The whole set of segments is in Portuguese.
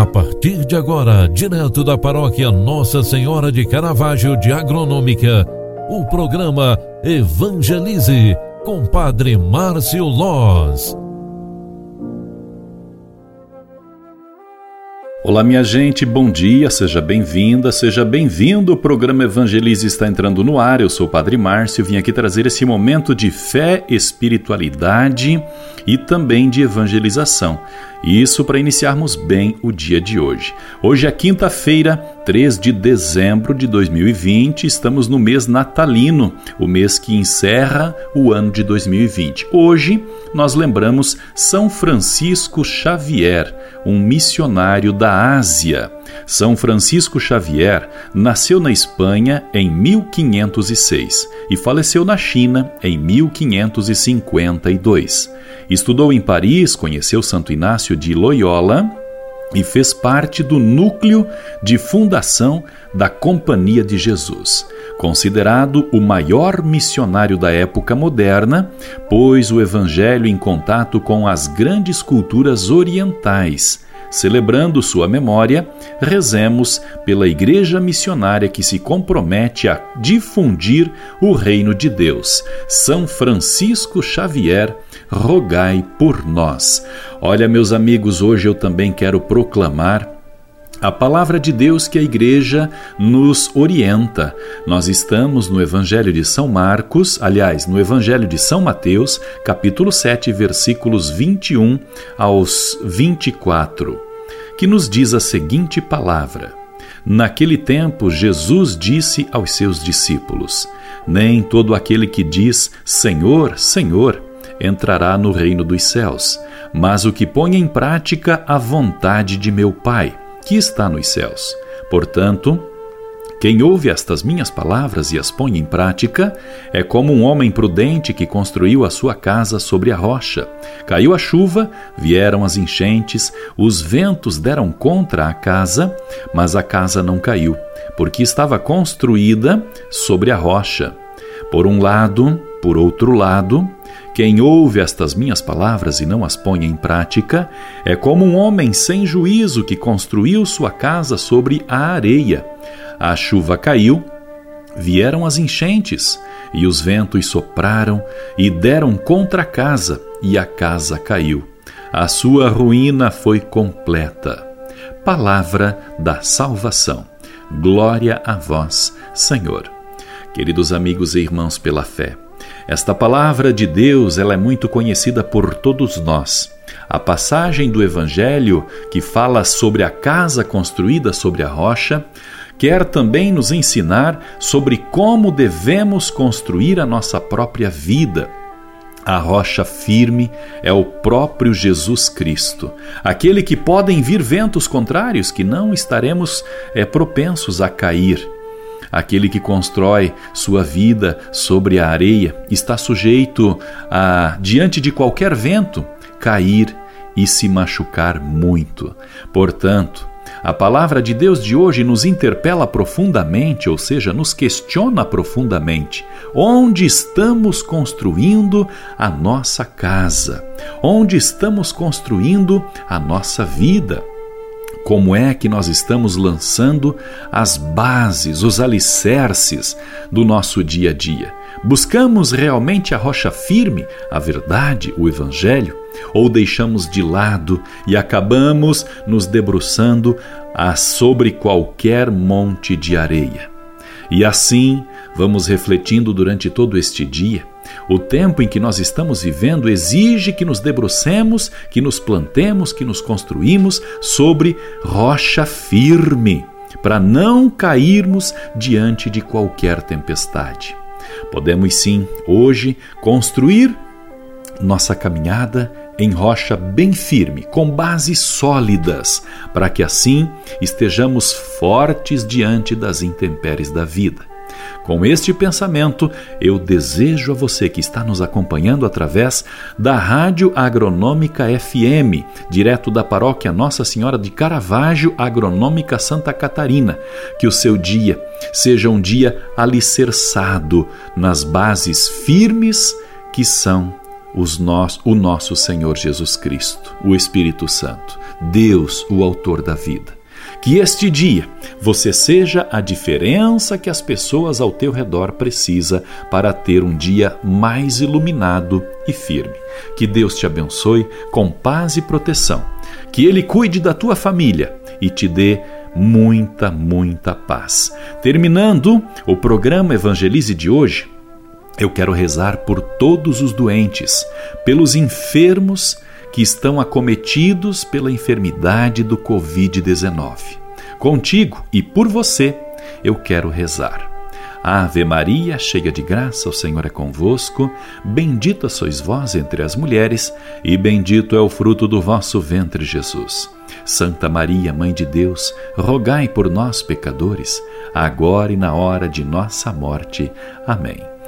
A partir de agora, direto da paróquia Nossa Senhora de Caravaggio de Agronômica, o programa Evangelize com Padre Márcio Loz. Olá, minha gente, bom dia, seja bem-vinda, seja bem-vindo. O programa Evangelize está entrando no ar. Eu sou o Padre Márcio, vim aqui trazer esse momento de fé, espiritualidade e também de evangelização. Isso para iniciarmos bem o dia de hoje. Hoje é quinta-feira, 3 de dezembro de 2020, estamos no mês natalino, o mês que encerra o ano de 2020. Hoje nós lembramos São Francisco Xavier, um missionário da Ásia. São Francisco Xavier nasceu na Espanha em 1506 e faleceu na China em 1552. Estudou em Paris, conheceu Santo Inácio de Loyola e fez parte do núcleo de fundação da Companhia de Jesus. Considerado o maior missionário da época moderna, pôs o Evangelho em contato com as grandes culturas orientais Celebrando sua memória, rezemos pela Igreja Missionária que se compromete a difundir o reino de Deus. São Francisco Xavier, rogai por nós. Olha, meus amigos, hoje eu também quero proclamar a palavra de Deus que a igreja nos orienta. Nós estamos no Evangelho de São Marcos, aliás, no Evangelho de São Mateus, capítulo 7, versículos 21 aos 24, que nos diz a seguinte palavra: Naquele tempo, Jesus disse aos seus discípulos: Nem todo aquele que diz Senhor, Senhor entrará no reino dos céus, mas o que põe em prática a vontade de meu Pai que está nos céus. Portanto, quem ouve estas minhas palavras e as põe em prática é como um homem prudente que construiu a sua casa sobre a rocha. Caiu a chuva, vieram as enchentes, os ventos deram contra a casa, mas a casa não caiu, porque estava construída sobre a rocha. Por um lado, por outro lado, quem ouve estas minhas palavras e não as põe em prática é como um homem sem juízo que construiu sua casa sobre a areia. A chuva caiu, vieram as enchentes, e os ventos sopraram e deram contra a casa, e a casa caiu. A sua ruína foi completa. Palavra da salvação. Glória a vós, Senhor. Queridos amigos e irmãos pela fé, esta palavra de Deus, ela é muito conhecida por todos nós. A passagem do evangelho que fala sobre a casa construída sobre a rocha, quer também nos ensinar sobre como devemos construir a nossa própria vida. A rocha firme é o próprio Jesus Cristo, aquele que podem vir ventos contrários que não estaremos é, propensos a cair Aquele que constrói sua vida sobre a areia está sujeito a, diante de qualquer vento, cair e se machucar muito. Portanto, a palavra de Deus de hoje nos interpela profundamente, ou seja, nos questiona profundamente. Onde estamos construindo a nossa casa? Onde estamos construindo a nossa vida? Como é que nós estamos lançando as bases, os alicerces do nosso dia a dia. Buscamos realmente a rocha firme, a verdade, o Evangelho, ou deixamos de lado e acabamos nos debruçando sobre qualquer monte de areia? E assim vamos refletindo durante todo este dia o tempo em que nós estamos vivendo exige que nos debrucemos, que nos plantemos, que nos construímos sobre rocha firme, para não cairmos diante de qualquer tempestade. Podemos sim, hoje, construir nossa caminhada em rocha bem firme, com bases sólidas, para que assim estejamos fortes diante das intempéries da vida. Com este pensamento, eu desejo a você que está nos acompanhando através da Rádio Agronômica FM, direto da paróquia Nossa Senhora de Caravaggio Agronômica Santa Catarina, que o seu dia seja um dia alicerçado nas bases firmes que são nos, o nosso Senhor Jesus Cristo, o Espírito Santo, Deus, o Autor da vida. Que este dia você seja a diferença que as pessoas ao teu redor precisa para ter um dia mais iluminado e firme. Que Deus te abençoe com paz e proteção. Que Ele cuide da tua família e te dê muita, muita paz. Terminando o programa Evangelize de hoje, eu quero rezar por todos os doentes, pelos enfermos que estão acometidos pela enfermidade do Covid-19. Contigo e por você, eu quero rezar. Ave Maria, cheia de graça, o Senhor é convosco. Bendita sois vós entre as mulheres, e bendito é o fruto do vosso ventre, Jesus. Santa Maria, Mãe de Deus, rogai por nós, pecadores, agora e na hora de nossa morte. Amém.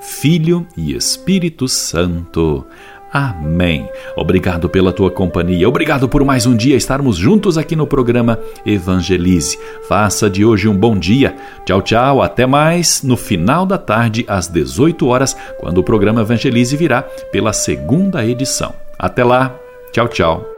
Filho e Espírito Santo. Amém. Obrigado pela tua companhia. Obrigado por mais um dia estarmos juntos aqui no programa Evangelize. Faça de hoje um bom dia. Tchau, tchau. Até mais no final da tarde, às 18 horas, quando o programa Evangelize virá pela segunda edição. Até lá. Tchau, tchau.